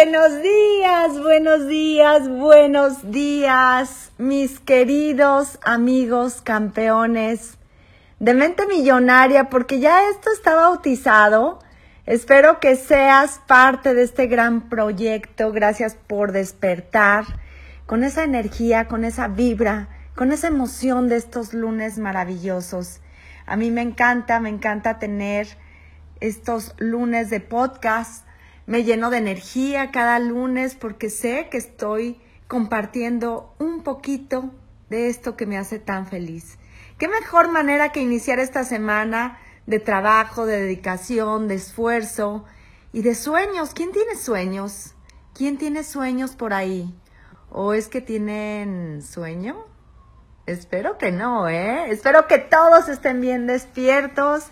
Buenos días, buenos días, buenos días, mis queridos amigos campeones de mente millonaria, porque ya esto está bautizado. Espero que seas parte de este gran proyecto. Gracias por despertar con esa energía, con esa vibra, con esa emoción de estos lunes maravillosos. A mí me encanta, me encanta tener estos lunes de podcast me lleno de energía cada lunes porque sé que estoy compartiendo un poquito de esto que me hace tan feliz. ¿Qué mejor manera que iniciar esta semana de trabajo, de dedicación, de esfuerzo y de sueños? ¿Quién tiene sueños? ¿Quién tiene sueños por ahí? ¿O es que tienen sueño? Espero que no, ¿eh? Espero que todos estén bien despiertos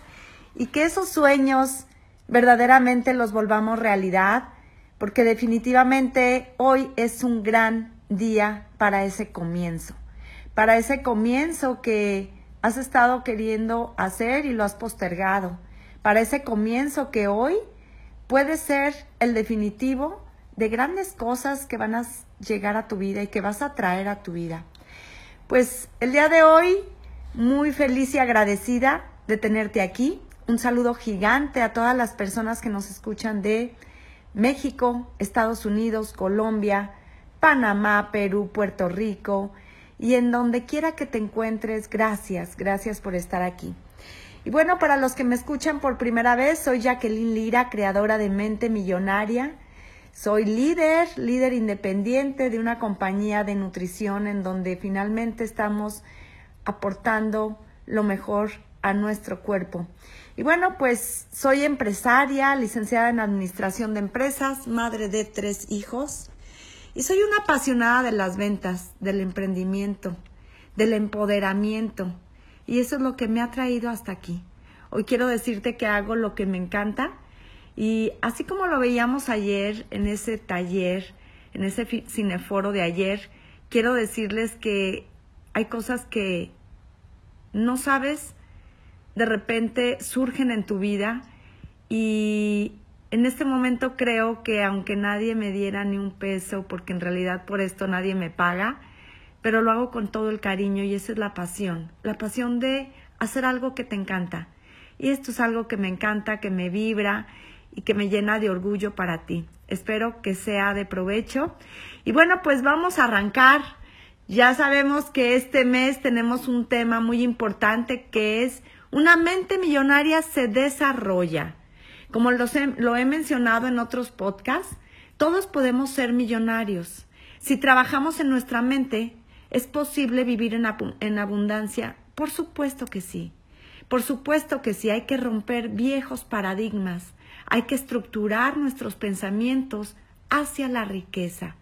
y que esos sueños verdaderamente los volvamos realidad, porque definitivamente hoy es un gran día para ese comienzo, para ese comienzo que has estado queriendo hacer y lo has postergado, para ese comienzo que hoy puede ser el definitivo de grandes cosas que van a llegar a tu vida y que vas a traer a tu vida. Pues el día de hoy, muy feliz y agradecida de tenerte aquí. Un saludo gigante a todas las personas que nos escuchan de México, Estados Unidos, Colombia, Panamá, Perú, Puerto Rico y en donde quiera que te encuentres, gracias, gracias por estar aquí. Y bueno, para los que me escuchan por primera vez, soy Jacqueline Lira, creadora de Mente Millonaria. Soy líder, líder independiente de una compañía de nutrición en donde finalmente estamos aportando lo mejor a nuestro cuerpo. Y bueno, pues soy empresaria, licenciada en Administración de Empresas, madre de tres hijos y soy una apasionada de las ventas, del emprendimiento, del empoderamiento. Y eso es lo que me ha traído hasta aquí. Hoy quiero decirte que hago lo que me encanta y así como lo veíamos ayer en ese taller, en ese cineforo de ayer, quiero decirles que hay cosas que no sabes de repente surgen en tu vida y en este momento creo que aunque nadie me diera ni un peso, porque en realidad por esto nadie me paga, pero lo hago con todo el cariño y esa es la pasión, la pasión de hacer algo que te encanta. Y esto es algo que me encanta, que me vibra y que me llena de orgullo para ti. Espero que sea de provecho. Y bueno, pues vamos a arrancar. Ya sabemos que este mes tenemos un tema muy importante que es una mente millonaria se desarrolla. Como lo he mencionado en otros podcasts, todos podemos ser millonarios. Si trabajamos en nuestra mente, ¿es posible vivir en, en abundancia? Por supuesto que sí. Por supuesto que sí, hay que romper viejos paradigmas, hay que estructurar nuestros pensamientos hacia la riqueza.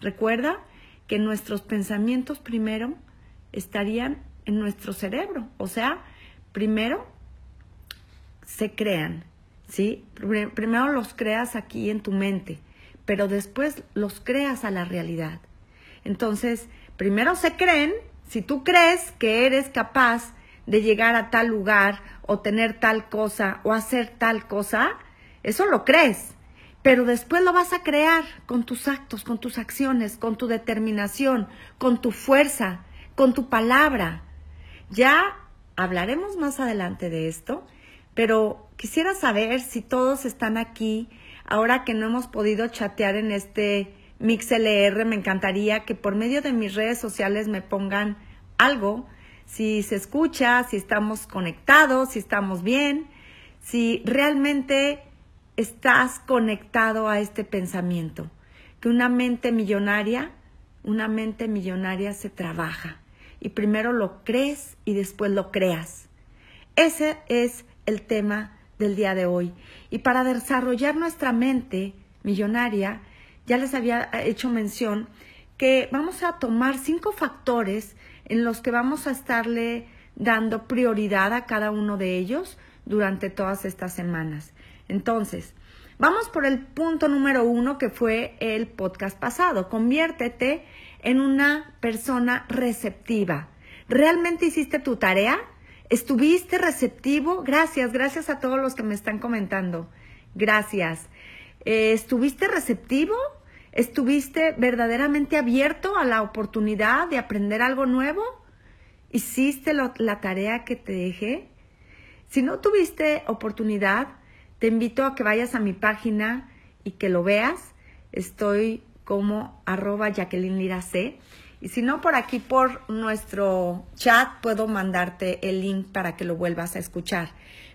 Recuerda que nuestros pensamientos primero estarían en nuestro cerebro, o sea, primero se crean, ¿sí? Primero los creas aquí en tu mente, pero después los creas a la realidad. Entonces, primero se creen, si tú crees que eres capaz de llegar a tal lugar o tener tal cosa o hacer tal cosa, eso lo crees. Pero después lo vas a crear con tus actos, con tus acciones, con tu determinación, con tu fuerza, con tu palabra. Ya Hablaremos más adelante de esto, pero quisiera saber si todos están aquí, ahora que no hemos podido chatear en este MixLR, me encantaría que por medio de mis redes sociales me pongan algo, si se escucha, si estamos conectados, si estamos bien, si realmente estás conectado a este pensamiento, que una mente millonaria, una mente millonaria se trabaja y primero lo crees y después lo creas. Ese es el tema del día de hoy. Y para desarrollar nuestra mente millonaria, ya les había hecho mención que vamos a tomar cinco factores en los que vamos a estarle dando prioridad a cada uno de ellos durante todas estas semanas. Entonces, vamos por el punto número uno que fue el podcast pasado. Conviértete en una persona receptiva. ¿Realmente hiciste tu tarea? ¿Estuviste receptivo? Gracias, gracias a todos los que me están comentando. Gracias. Eh, ¿Estuviste receptivo? ¿Estuviste verdaderamente abierto a la oportunidad de aprender algo nuevo? ¿Hiciste la tarea que te dejé? Si no tuviste oportunidad, te invito a que vayas a mi página y que lo veas. Estoy como arroba Jacqueline Lira C. Y si no, por aquí, por nuestro chat, puedo mandarte el link para que lo vuelvas a escuchar.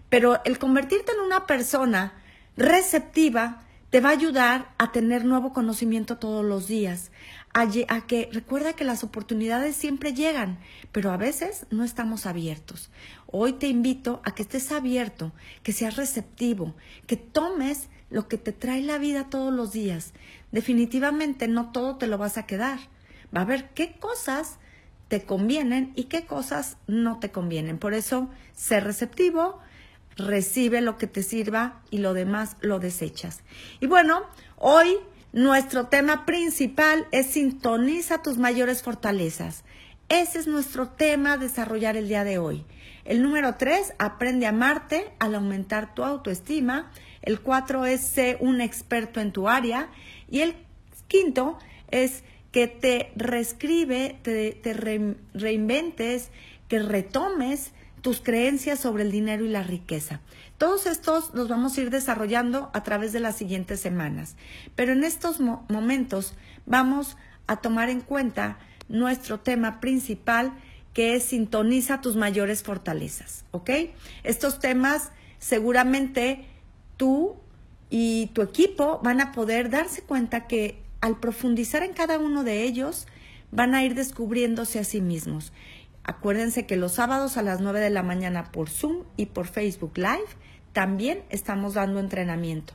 Pero el convertirte en una persona receptiva te va a ayudar a tener nuevo conocimiento todos los días, a, a, que recuerda que las oportunidades siempre llegan, pero a veces no estamos abiertos. Hoy te invito a que estés abierto, que seas receptivo, que tomes lo que te trae la vida todos los días. Definitivamente no todo te lo vas a quedar. Va a ver qué cosas te convienen y qué cosas no te convienen. Por eso, sé receptivo, recibe lo que te sirva y lo demás lo desechas. Y bueno, hoy nuestro tema principal es sintoniza tus mayores fortalezas. Ese es nuestro tema a desarrollar el día de hoy. El número tres, aprende a amarte al aumentar tu autoestima. El cuatro es ser un experto en tu área. Y el quinto es que te reescribe, te, reinventes, que retomes tus creencias sobre el dinero y la riqueza. Todos estos los vamos a ir desarrollando a través de las siguientes semanas. Pero en estos momentos vamos a tomar en cuenta nuestro tema principal que es sintoniza tus mayores fortalezas, ¿ok? Estos temas seguramente tú y tu equipo van a poder darse cuenta que al profundizar en cada uno de ellos van a ir descubriéndose a sí mismos. Acuérdense que los sábados a las 9 de la mañana por Zoom y por Facebook Live también estamos dando entrenamiento.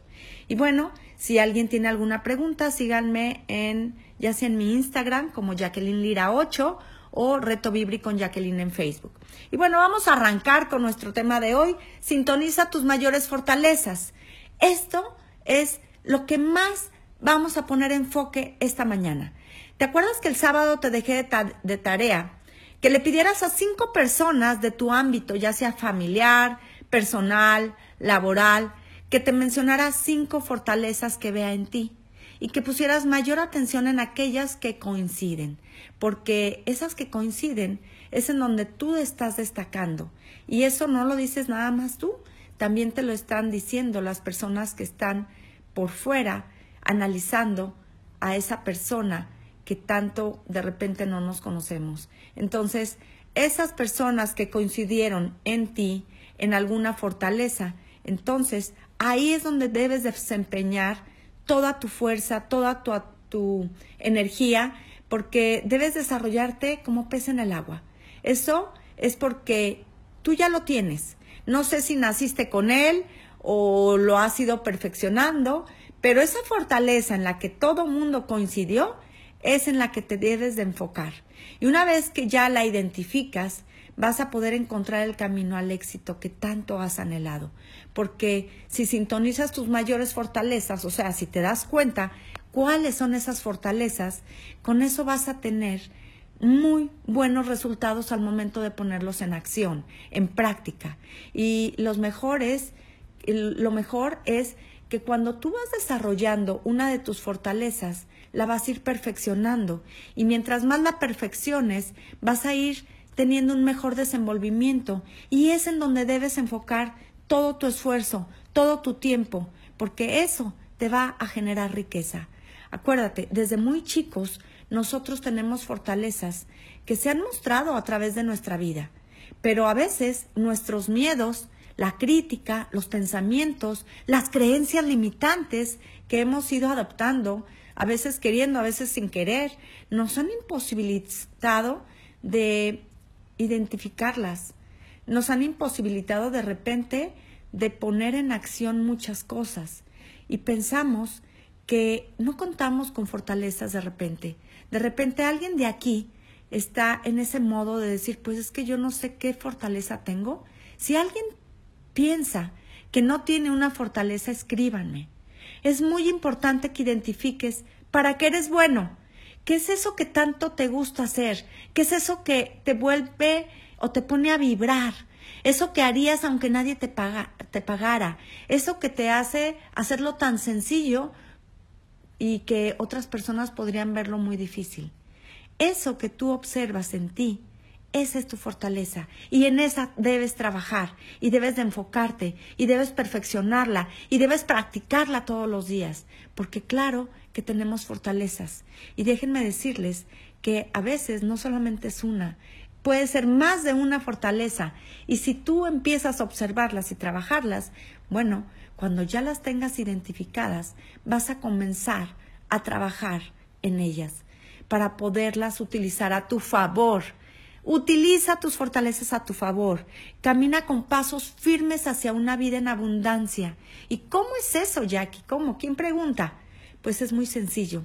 Y bueno, si alguien tiene alguna pregunta, síganme en ya sea en mi Instagram como Jacqueline Lira 8 o Reto Vibri con Jacqueline en Facebook. Y bueno, vamos a arrancar con nuestro tema de hoy. Sintoniza tus mayores fortalezas. Esto es lo que más vamos a poner enfoque esta mañana. ¿Te acuerdas que el sábado te dejé de, tarea que le pidieras a cinco personas de tu ámbito, ya sea familiar, personal, laboral, que te mencionara cinco fortalezas que vea en ti y que pusieras mayor atención en aquellas que coinciden, porque esas que coinciden es en donde tú estás destacando y eso no lo dices nada más tú, también te lo están diciendo las personas que están por fuera analizando a esa persona que tanto de repente no nos conocemos. Entonces, esas personas que coincidieron en ti, en alguna fortaleza, entonces ahí es donde debes desempeñar toda tu fuerza, toda tu, tu energía, porque debes desarrollarte como pez en el agua. Eso es porque tú ya lo tienes. No sé si naciste con él o lo has ido perfeccionando, pero esa fortaleza en la que todo mundo coincidió es en la que te debes de enfocar. Y una vez que ya la identificas, vas a poder encontrar el camino al éxito que tanto has anhelado. Porque si sintonizas tus mayores fortalezas, o sea, si te das cuenta cuáles son esas fortalezas, con eso vas a tener muy buenos resultados al momento de ponerlos en acción, en práctica. Y los mejores, lo mejor es que cuando tú vas desarrollando una de tus fortalezas, la vas a ir perfeccionando y mientras más la perfecciones, vas a ir teniendo un mejor desenvolvimiento y es en donde debes enfocar todo tu esfuerzo, todo tu tiempo, porque eso te va a generar riqueza. Acuérdate, desde muy chicos nosotros tenemos fortalezas que se han mostrado a través de nuestra vida, pero a veces nuestros miedos, la crítica, los pensamientos, las creencias limitantes que hemos ido adoptando a veces queriendo, a veces sin querer, nos han imposibilitado de identificarlas, nos han imposibilitado de repente de poner en acción muchas cosas y pensamos que no contamos con fortalezas de repente. De repente alguien de aquí está en ese modo de decir, pues es que yo no sé qué fortaleza tengo. Si alguien piensa que no tiene una fortaleza, escríbanme es muy importante que identifiques para qué eres bueno. ¿Qué es eso que tanto te gusta hacer? ¿Qué es eso que te vuelve o te pone a vibrar? eso que harías aunque nadie te, paga, te pagara, eso que te hace hacerlo tan sencillo y que otras personas podrían verlo muy difícil. Eso que tú observas en ti, esa es tu fortaleza y en esa debes trabajar y debes de enfocarte y debes perfeccionarla y debes practicarla todos los días, porque claro que tenemos fortalezas. Y déjenme decirles que a veces no solamente es una, puede ser más de una fortaleza. Y si tú empiezas a observarlas y trabajarlas, bueno, cuando ya las tengas identificadas, vas a comenzar a trabajar en ellas para poderlas utilizar a tu favor Utiliza tus fortalezas a tu favor. Camina con pasos firmes hacia una vida en abundancia. ¿Y cómo es eso, Jackie? ¿Cómo? ¿Quién pregunta? Pues es muy sencillo.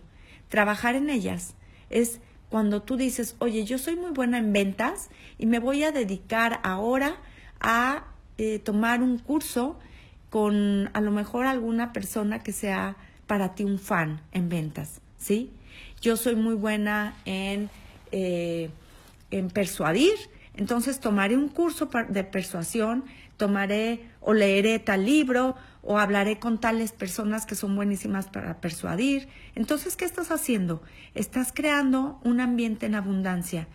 Trabajar en ellas es cuando tú dices, oye, yo soy muy buena en ventas y me voy a dedicar ahora a eh, tomar un curso con a lo mejor alguna persona que sea para ti un fan en ventas, ¿sí? Yo soy muy buena en... Eh, en persuadir, entonces tomaré un curso de persuasión, tomaré o leeré tal libro o hablaré con tales personas que son buenísimas para persuadir. Entonces, ¿qué estás haciendo? Estás creando un ambiente en abundancia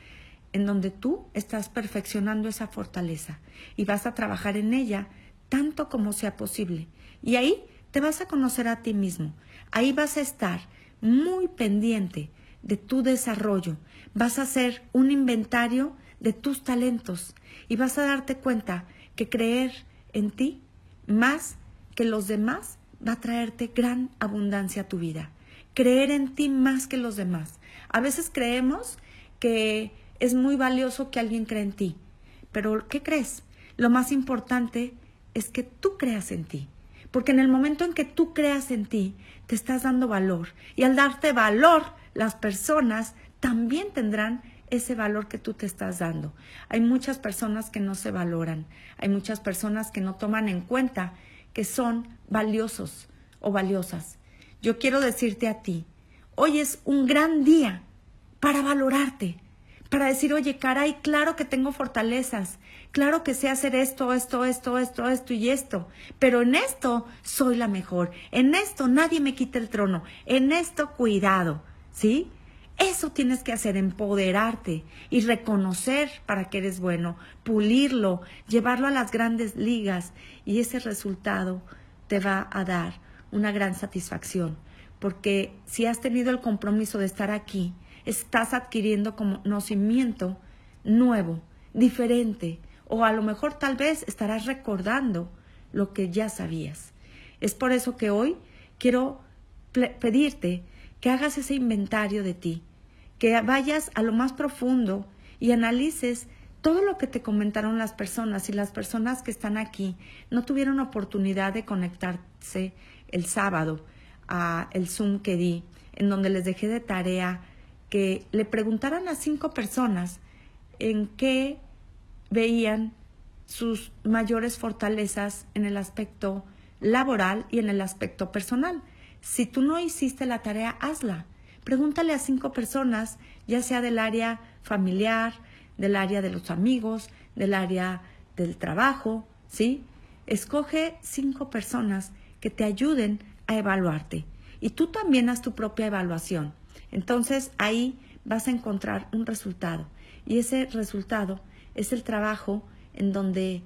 en donde tú estás perfeccionando esa fortaleza y vas a trabajar en ella tanto como sea posible. Y ahí te vas a conocer a ti mismo. Ahí vas a estar muy pendiente de tu desarrollo. Vas a hacer un inventario de tus talentos y vas a darte cuenta que creer en ti más que los demás va a traerte gran abundancia a tu vida. Creer en ti más que los demás. A veces creemos que es muy valioso que alguien cree en ti, pero ¿qué crees? Lo más importante es que tú creas en ti. Porque en el momento en que tú creas en ti, te estás dando valor. Y al darte valor, las personas también tendrán ese valor que tú te estás dando. Hay muchas personas que no se valoran, hay muchas personas que no toman en cuenta que son valiosos o valiosas. Yo quiero decirte a ti, hoy es un gran día para valorarte, para decir, oye, caray, claro que tengo fortalezas, claro que sé hacer esto, esto, esto, esto, esto y esto, pero en esto soy la mejor, en esto nadie me quita el trono, en esto cuidado ¿sí? Eso tienes que hacer, empoderarte y reconocer para que eres bueno, pulirlo, llevarlo a las grandes ligas y ese resultado te va a dar una gran satisfacción, porque si has tenido el compromiso de estar aquí, estás adquiriendo conocimiento nuevo, diferente, o a lo mejor tal vez estarás recordando lo que ya sabías. Es por eso que hoy quiero pedirte que hagas ese inventario de ti, que vayas a lo más profundo y analices todo lo que te comentaron las personas y las personas que están aquí no tuvieron oportunidad de conectarse el sábado a el Zoom que di, en donde les dejé de tarea que le preguntaran a cinco personas en qué veían sus mayores fortalezas en el aspecto laboral y en el aspecto personal. Si tú no hiciste la tarea, hazla. Pregúntale a cinco personas, ya sea del área familiar, del área de los amigos, del área del trabajo, ¿sí? Escoge cinco personas que te ayuden a evaluarte. Y tú también haz tu propia evaluación. Entonces ahí vas a encontrar un resultado. Y ese resultado es el trabajo en donde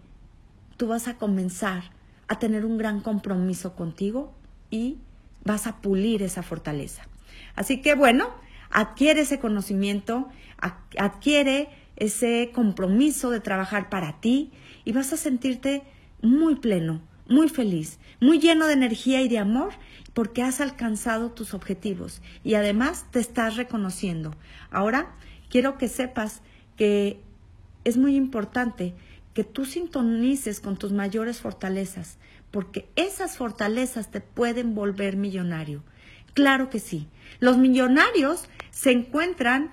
tú vas a comenzar a tener un gran compromiso contigo y vas a pulir esa fortaleza. Así que bueno, adquiere ese conocimiento, adquiere ese compromiso de trabajar para ti y vas a sentirte muy pleno, muy feliz, muy lleno de energía y de amor porque has alcanzado tus objetivos y además te estás reconociendo. Ahora quiero que sepas que es muy importante que tú sintonices con tus mayores fortalezas, porque esas fortalezas te pueden volver millonario. Claro que sí. Los millonarios se encuentran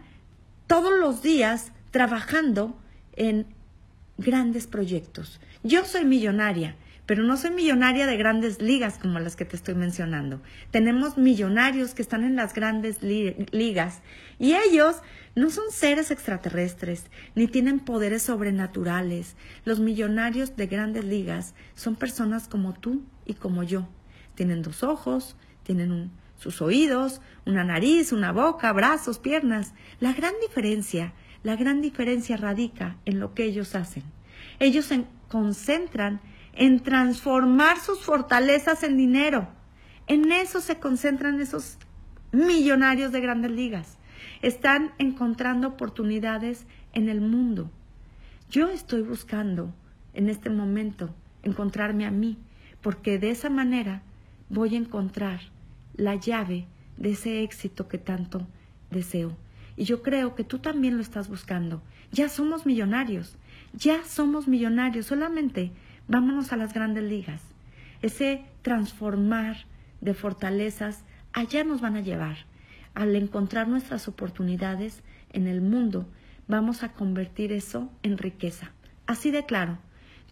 todos los días trabajando en grandes proyectos. Yo soy millonaria pero no soy millonaria de grandes ligas como las que te estoy mencionando. Tenemos millonarios que están en las grandes ligas y ellos no son seres extraterrestres ni tienen poderes sobrenaturales. Los millonarios de grandes ligas son personas como tú y como yo. Tienen dos ojos, tienen sus oídos, una nariz, una boca, brazos, piernas. La gran diferencia, la gran diferencia radica en lo que ellos hacen. Ellos se concentran en transformar sus fortalezas en dinero. En eso se concentran esos millonarios de grandes ligas. Están encontrando oportunidades en el mundo. Yo estoy buscando en este momento encontrarme a mí, porque de esa manera voy a encontrar la llave de ese éxito que tanto deseo. Y yo creo que tú también lo estás buscando. Ya somos millonarios, ya somos millonarios, solamente Vámonos a las grandes ligas. Ese transformar de fortalezas, allá nos van a llevar. Al encontrar nuestras oportunidades en el mundo, vamos a convertir eso en riqueza. Así de claro,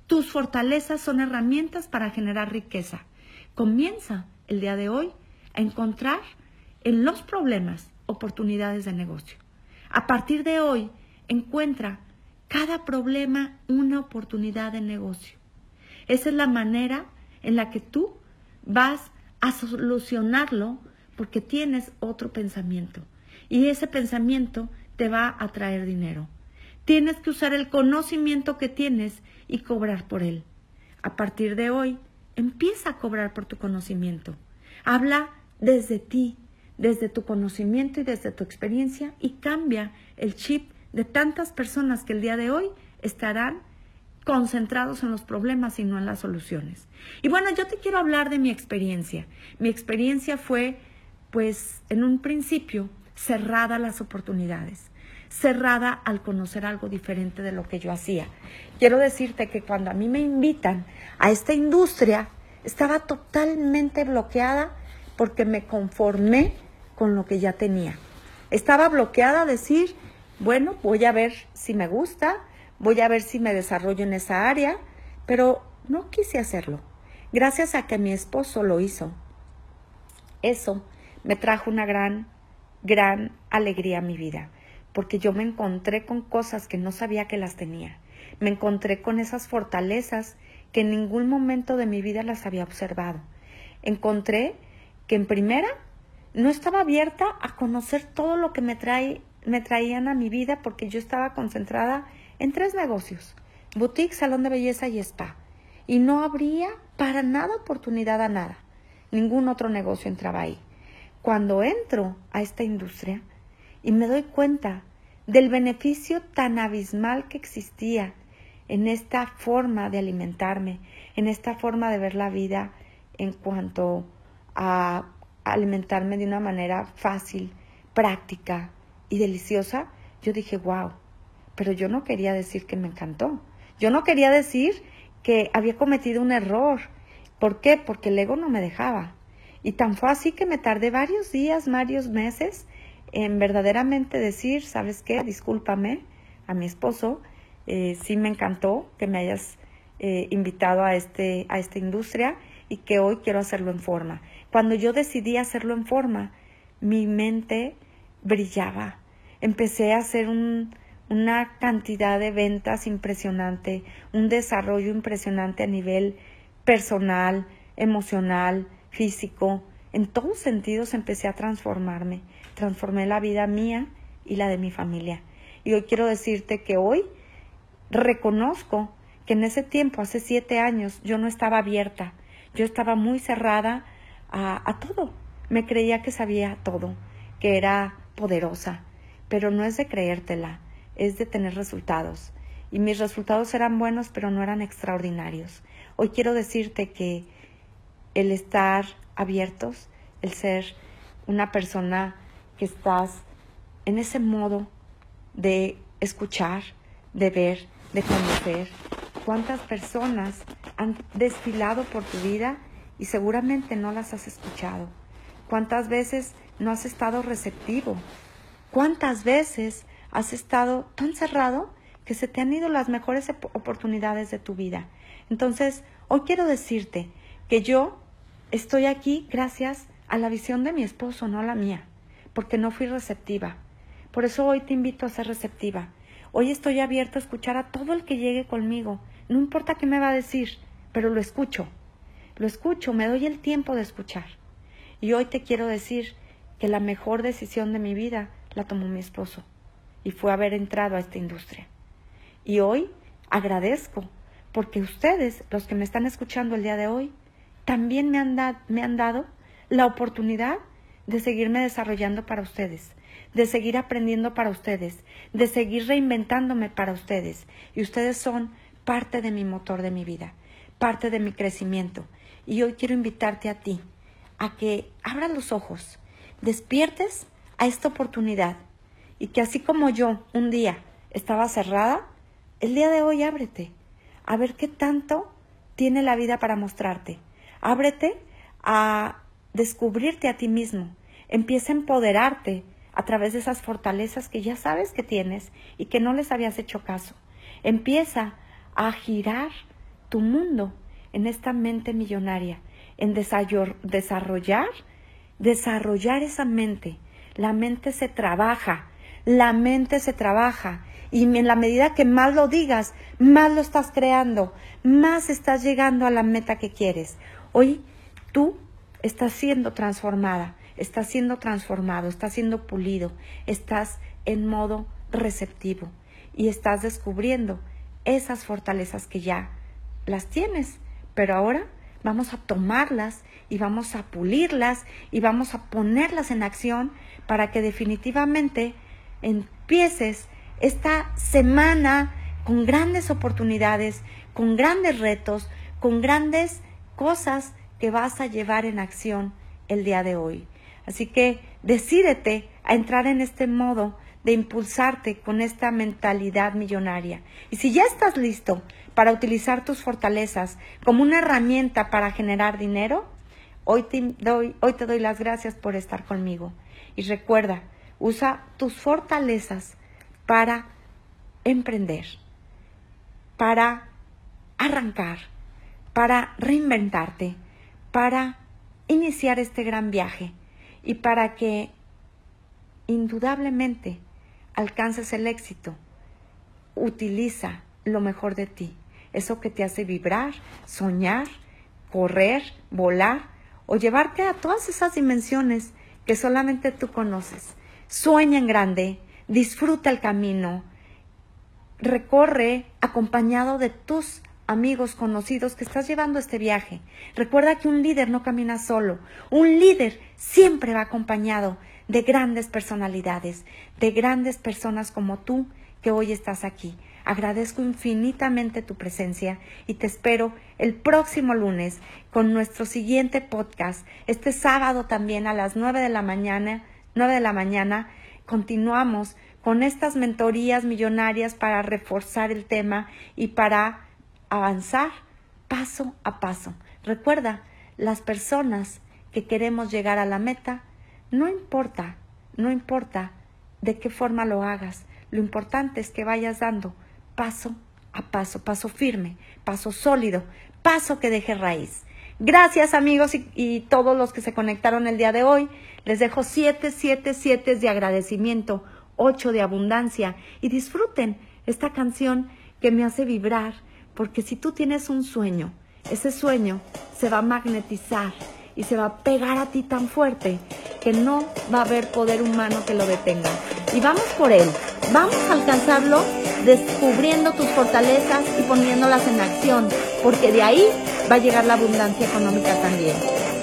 tus fortalezas son herramientas para generar riqueza. Comienza el día de hoy a encontrar en los problemas oportunidades de negocio. A partir de hoy, encuentra cada problema una oportunidad de negocio. Esa es la manera en la que tú vas a solucionarlo porque tienes otro pensamiento. Y ese pensamiento te va a traer dinero. Tienes que usar el conocimiento que tienes y cobrar por él. A partir de hoy, empieza a cobrar por tu conocimiento. Habla desde ti, desde tu conocimiento y desde tu experiencia y cambia el chip de tantas personas que el día de hoy estarán concentrados en los problemas y no en las soluciones. Y bueno, yo te quiero hablar de mi experiencia. Mi experiencia fue, pues, en un principio, cerrada a las oportunidades, cerrada al conocer algo diferente de lo que yo hacía. Quiero decirte que cuando a mí me invitan a esta industria, estaba totalmente bloqueada porque me conformé con lo que ya tenía. Estaba bloqueada a decir, bueno, voy a ver si me gusta, voy a ver si me desarrollo en esa área, pero no quise hacerlo. Gracias a que mi esposo lo hizo. Eso me trajo una gran, gran alegría a mi vida, porque yo me encontré con cosas que no sabía que las tenía. Me encontré con esas fortalezas que en ningún momento de mi vida las había observado. Encontré que en primera no estaba abierta a conocer todo lo que me, trae, me traían a mi vida porque yo estaba concentrada en tres negocios, boutique, salón de belleza y spa. Y no habría para nada oportunidad a nada. Ningún otro negocio entraba ahí. Cuando entro a esta industria y me doy cuenta del beneficio tan abismal que existía en esta forma de alimentarme, en esta forma de ver la vida en cuanto a alimentarme de una manera fácil, práctica y deliciosa, yo dije, wow, pero yo no quería decir que me encantó. Yo no quería decir que había cometido un error. ¿Por qué? Porque el ego no me dejaba. Y tan fue así que me tardé varios días, varios meses en verdaderamente decir, ¿sabes qué? Discúlpame a mi esposo, eh, sí me encantó que me hayas eh, invitado a, este, a esta industria y que hoy quiero hacerlo en forma. Cuando yo decidí hacerlo en forma, mi mente brillaba. Empecé a hacer un, una cantidad de ventas impresionante, un desarrollo impresionante a nivel personal, emocional, físico. En todos sentidos empecé a transformarme. Transformé la vida mía y la de mi familia. Y hoy quiero decirte que hoy reconozco que en ese tiempo, hace siete años, yo no estaba abierta. Yo estaba muy cerrada a, a todo. Me creía que sabía todo, que era poderosa. Pero no es de creértela es de tener resultados. Y mis resultados eran buenos, pero no eran extraordinarios. Hoy quiero decirte que el estar abiertos, el ser una persona que estás en ese modo de escuchar, de ver, de conocer, cuántas personas han desfilado por tu vida y seguramente no las has escuchado. ¿Cuántas veces no has estado receptivo? ¿Cuántas veces has estado tan cerrado que se te han ido las mejores oportunidades de tu vida. Entonces, Hoy quiero decirte que yo estoy aquí gracias a la visión de mi esposo, no a la mía, porque no fui receptiva. Por eso hoy te invito a ser receptiva. Hoy estoy abierto a escuchar a todo el que llegue conmigo. No importa qué me va a decir, pero lo escucho. Lo escucho, me doy el tiempo de escuchar. Y hoy te quiero decir que la mejor decisión de mi vida la tomó mi esposo y fue haber entrado a esta industria. Y hoy agradezco porque ustedes, los que me están escuchando el día de hoy, también me han, me han dado la oportunidad de seguirme desarrollando para ustedes, de seguir aprendiendo para ustedes, de seguir reinventándome para ustedes. Y ustedes son parte de mi motor de mi vida, parte de mi crecimiento. Y hoy quiero invitarte a ti a que abras los ojos, despiertes a esta oportunidad y que así como yo un día estaba cerrada, el día de hoy ábrete, a ver qué tanto tiene la vida para mostrarte. Ábrete a descubrirte a ti mismo. Empieza a empoderarte a través de esas fortalezas que ya sabes que tienes y que no les habías hecho caso. Empieza a girar tu mundo en esta mente millonaria, en desarrollar, desarrollar esa mente. La mente se trabaja, la mente se trabaja. Y en la medida que más lo digas, más lo estás creando, más estás llegando a la meta que quieres. Hoy tú estás siendo transformada, estás siendo transformado, estás siendo pulido, estás en modo receptivo. Y estás descubriendo esas fortalezas que ya las tienes, pero ahora vamos a tomarlas y vamos a pulirlas y vamos a ponerlas en acción para que definitivamente empieces esta semana con grandes oportunidades, con grandes retos, con grandes cosas que vas a llevar en acción el día de hoy. Así que decídete a entrar en este modo de impulsarte con esta mentalidad millonaria. Y si ya estás listo para utilizar tus fortalezas como una herramienta para generar dinero, hoy te doy, hoy te doy las gracias por estar conmigo. Y recuerda, usa tus fortalezas para emprender, para arrancar, para reinventarte, para iniciar este gran viaje y para que indudablemente alcances el éxito. Utiliza lo mejor de ti, eso que te hace vibrar, soñar, correr, volar o llevarte a todas esas dimensiones que solamente tú conoces. Sueña en grande, disfruta el camino, recorre acompañado de tus amigos, conocidos que estás llevando este viaje. Recuerda que un líder no camina solo, un líder siempre va acompañado de grandes personalidades, de grandes personas como tú que hoy estás aquí. Agradezco infinitamente tu presencia y te espero el próximo lunes con nuestro siguiente podcast. Este sábado también a las nueve de la mañana, nueve de la mañana, continuamos con estas mentorías millonarias para reforzar el tema y para avanzar paso a paso. Recuerda, las personas que queremos llegar a la meta, no importa, no importa de qué forma lo hagas, lo importante es que vayas dando paso a paso, paso firme, paso sólido, paso que deje raíz. Gracias amigos y, todos los que se conectaron el día de hoy. Les dejo siete, siete, siete de agradecimiento, ocho de abundancia y disfruten esta canción que me hace vibrar, porque si tú tienes un sueño, ese sueño se va a magnetizar y se va a pegar a ti tan fuerte que no va a haber poder humano que lo detenga. Y vamos por él, vamos a alcanzarlo descubriendo tus fortalezas y poniéndolas en acción, porque de ahí va a llegar la abundancia económica también.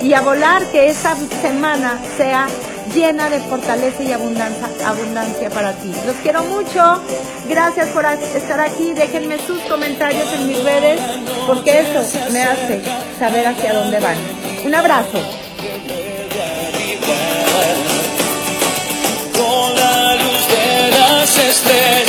Y a volar que esta semana sea llena de fortaleza y abundancia, abundancia para ti. Los quiero mucho. Gracias por estar aquí. Déjenme sus comentarios en mis redes porque eso me hace saber hacia dónde van. Un abrazo. Con la luz de las estrellas.